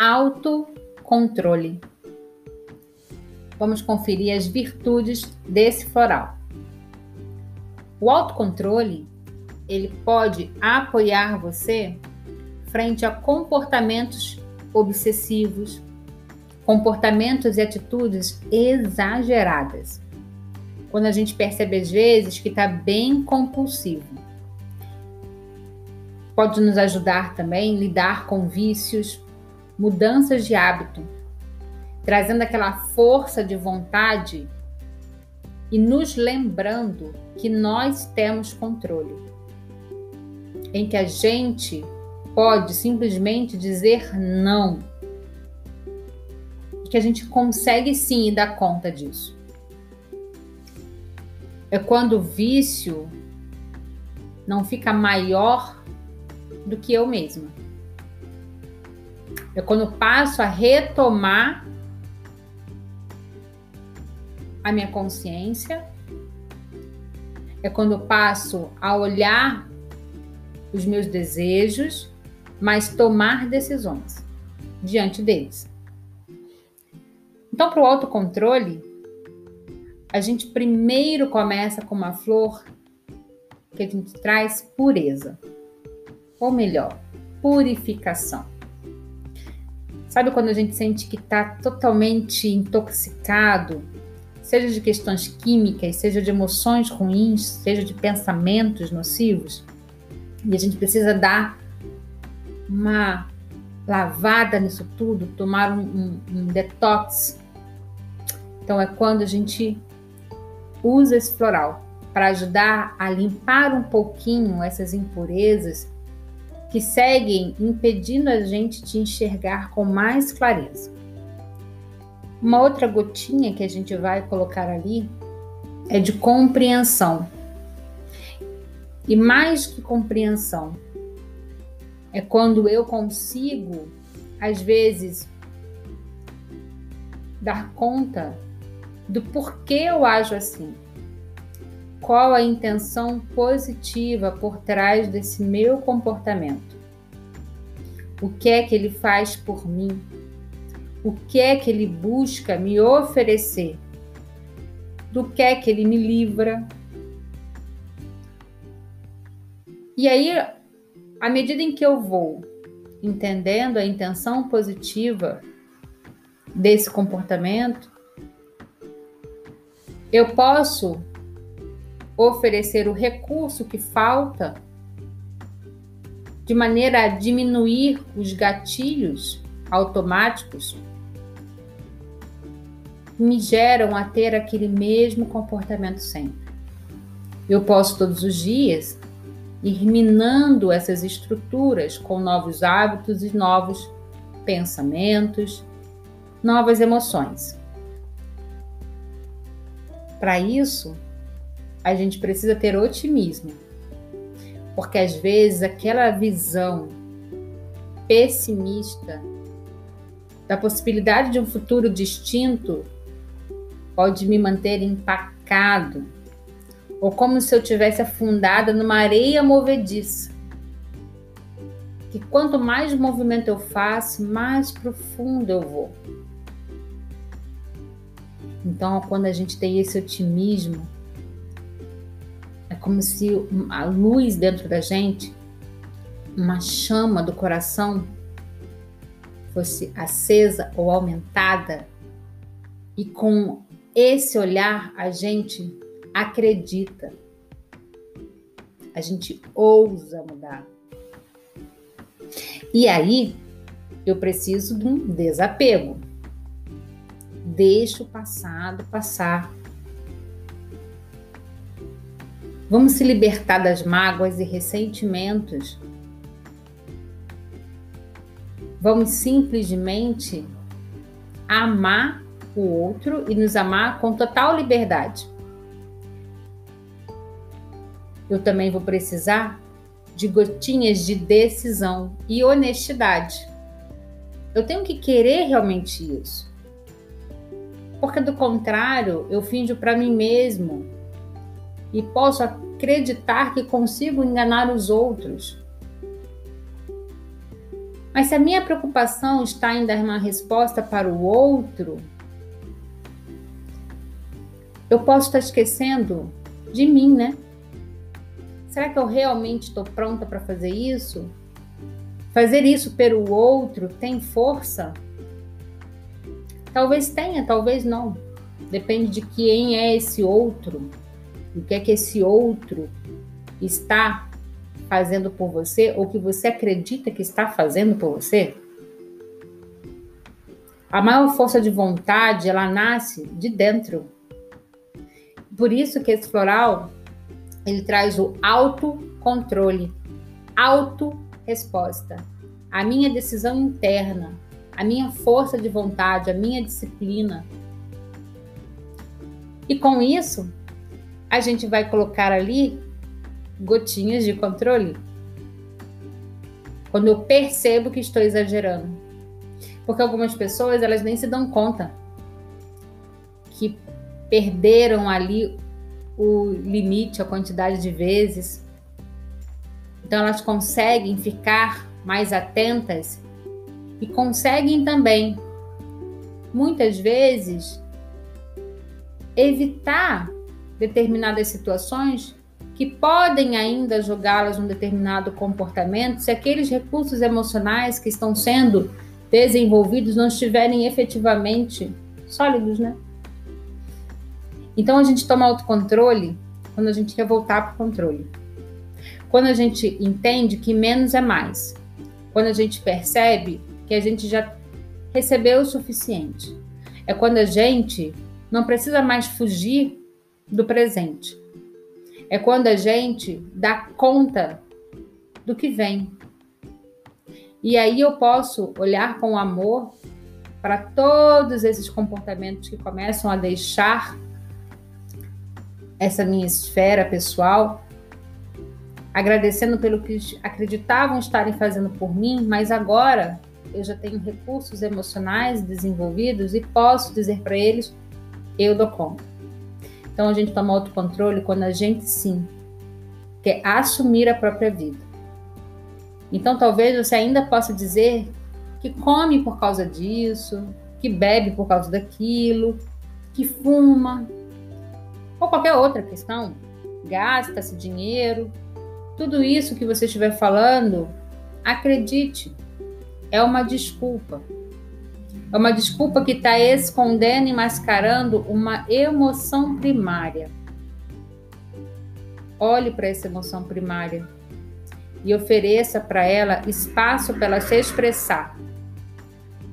autocontrole. Vamos conferir as virtudes desse floral. O autocontrole, ele pode apoiar você frente a comportamentos obsessivos, comportamentos e atitudes exageradas. Quando a gente percebe às vezes que está bem compulsivo. Pode nos ajudar também a lidar com vícios, mudanças de hábito, trazendo aquela força de vontade e nos lembrando que nós temos controle. Em que a gente pode simplesmente dizer não. Que a gente consegue sim dar conta disso. É quando o vício não fica maior do que eu mesma. É quando passo a retomar a minha consciência. É quando passo a olhar os meus desejos mas tomar decisões diante deles. Então, para o autocontrole, a gente primeiro começa com uma flor que a gente traz pureza, ou melhor, purificação. Sabe quando a gente sente que está totalmente intoxicado, seja de questões químicas, seja de emoções ruins, seja de pensamentos nocivos, e a gente precisa dar uma lavada nisso tudo, tomar um, um, um detox. Então é quando a gente usa esse floral para ajudar a limpar um pouquinho essas impurezas que seguem impedindo a gente de enxergar com mais clareza. Uma outra gotinha que a gente vai colocar ali é de compreensão. E mais que compreensão, é quando eu consigo, às vezes, dar conta do porquê eu ajo assim. Qual a intenção positiva por trás desse meu comportamento? O que é que ele faz por mim? O que é que ele busca me oferecer? Do que é que ele me livra? E aí à medida em que eu vou entendendo a intenção positiva desse comportamento, eu posso oferecer o recurso que falta de maneira a diminuir os gatilhos automáticos que me geram a ter aquele mesmo comportamento sempre. Eu posso todos os dias ir minando essas estruturas com novos hábitos e novos pensamentos, novas emoções. Para isso, a gente precisa ter otimismo, porque às vezes aquela visão pessimista da possibilidade de um futuro distinto pode me manter empacado ou como se eu tivesse afundada numa areia movediça. Que quanto mais movimento eu faço, mais profundo eu vou. Então, quando a gente tem esse otimismo, como se a luz dentro da gente, uma chama do coração, fosse acesa ou aumentada, e com esse olhar a gente acredita. A gente ousa mudar. E aí, eu preciso de um desapego. Deixa o passado passar. Vamos se libertar das mágoas e ressentimentos. Vamos simplesmente amar o outro e nos amar com total liberdade eu também vou precisar de gotinhas de decisão e honestidade. Eu tenho que querer realmente isso. Porque do contrário, eu finjo para mim mesmo e posso acreditar que consigo enganar os outros. Mas se a minha preocupação está em dar uma resposta para o outro, eu posso estar esquecendo de mim, né? Será que eu realmente estou pronta para fazer isso? Fazer isso pelo outro tem força? Talvez tenha, talvez não. Depende de quem é esse outro, o que é que esse outro está fazendo por você ou que você acredita que está fazendo por você. A maior força de vontade, ela nasce de dentro. Por isso que esse floral, ele traz o autocontrole, auto-resposta, a minha decisão interna, a minha força de vontade, a minha disciplina. E com isso, a gente vai colocar ali gotinhas de controle. Quando eu percebo que estou exagerando. Porque algumas pessoas, elas nem se dão conta que perderam ali o limite, a quantidade de vezes. Então elas conseguem ficar mais atentas e conseguem também, muitas vezes, evitar determinadas situações que podem ainda jogá-las num determinado comportamento se aqueles recursos emocionais que estão sendo desenvolvidos não estiverem efetivamente sólidos, né? Então a gente toma autocontrole quando a gente quer voltar para o controle. Quando a gente entende que menos é mais. Quando a gente percebe que a gente já recebeu o suficiente. É quando a gente não precisa mais fugir do presente. É quando a gente dá conta do que vem. E aí eu posso olhar com amor para todos esses comportamentos que começam a deixar essa minha esfera pessoal, agradecendo pelo que acreditavam estarem fazendo por mim, mas agora eu já tenho recursos emocionais desenvolvidos e posso dizer para eles: eu dou conta. Então a gente toma autocontrole quando a gente sim quer assumir a própria vida. Então talvez você ainda possa dizer que come por causa disso, que bebe por causa daquilo, que fuma, ou qualquer outra questão, gasta-se dinheiro. Tudo isso que você estiver falando, acredite, é uma desculpa. É uma desculpa que está escondendo e mascarando uma emoção primária. Olhe para essa emoção primária e ofereça para ela espaço para ela se expressar.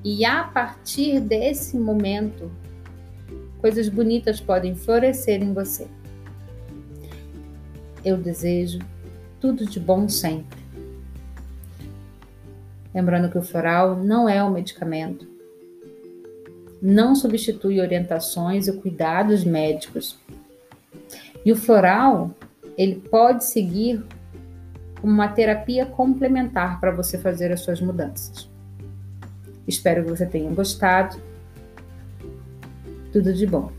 E a partir desse momento, coisas bonitas podem florescer em você. Eu desejo tudo de bom sempre. Lembrando que o floral não é um medicamento, não substitui orientações e cuidados médicos. E o floral, ele pode seguir como uma terapia complementar para você fazer as suas mudanças. Espero que você tenha gostado. Tudo de bom.